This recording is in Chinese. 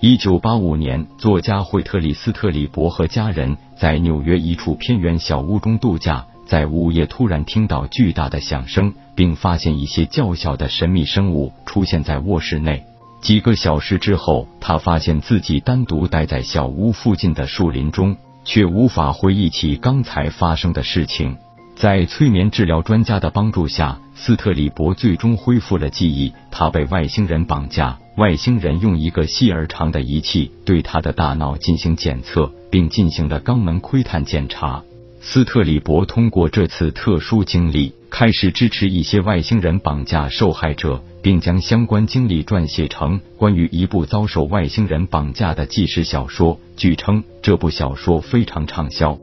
一九八五年，作家惠特里斯特里伯和家人在纽约一处偏远小屋中度假，在午夜突然听到巨大的响声，并发现一些较小的神秘生物出现在卧室内。几个小时之后，他发现自己单独待在小屋附近的树林中，却无法回忆起刚才发生的事情。在催眠治疗专家的帮助下，斯特里伯最终恢复了记忆。他被外星人绑架，外星人用一个细而长的仪器对他的大脑进行检测，并进行了肛门窥探检查。斯特里伯通过这次特殊经历，开始支持一些外星人绑架受害者，并将相关经历撰写成关于一部遭受外星人绑架的纪实小说。据称，这部小说非常畅销。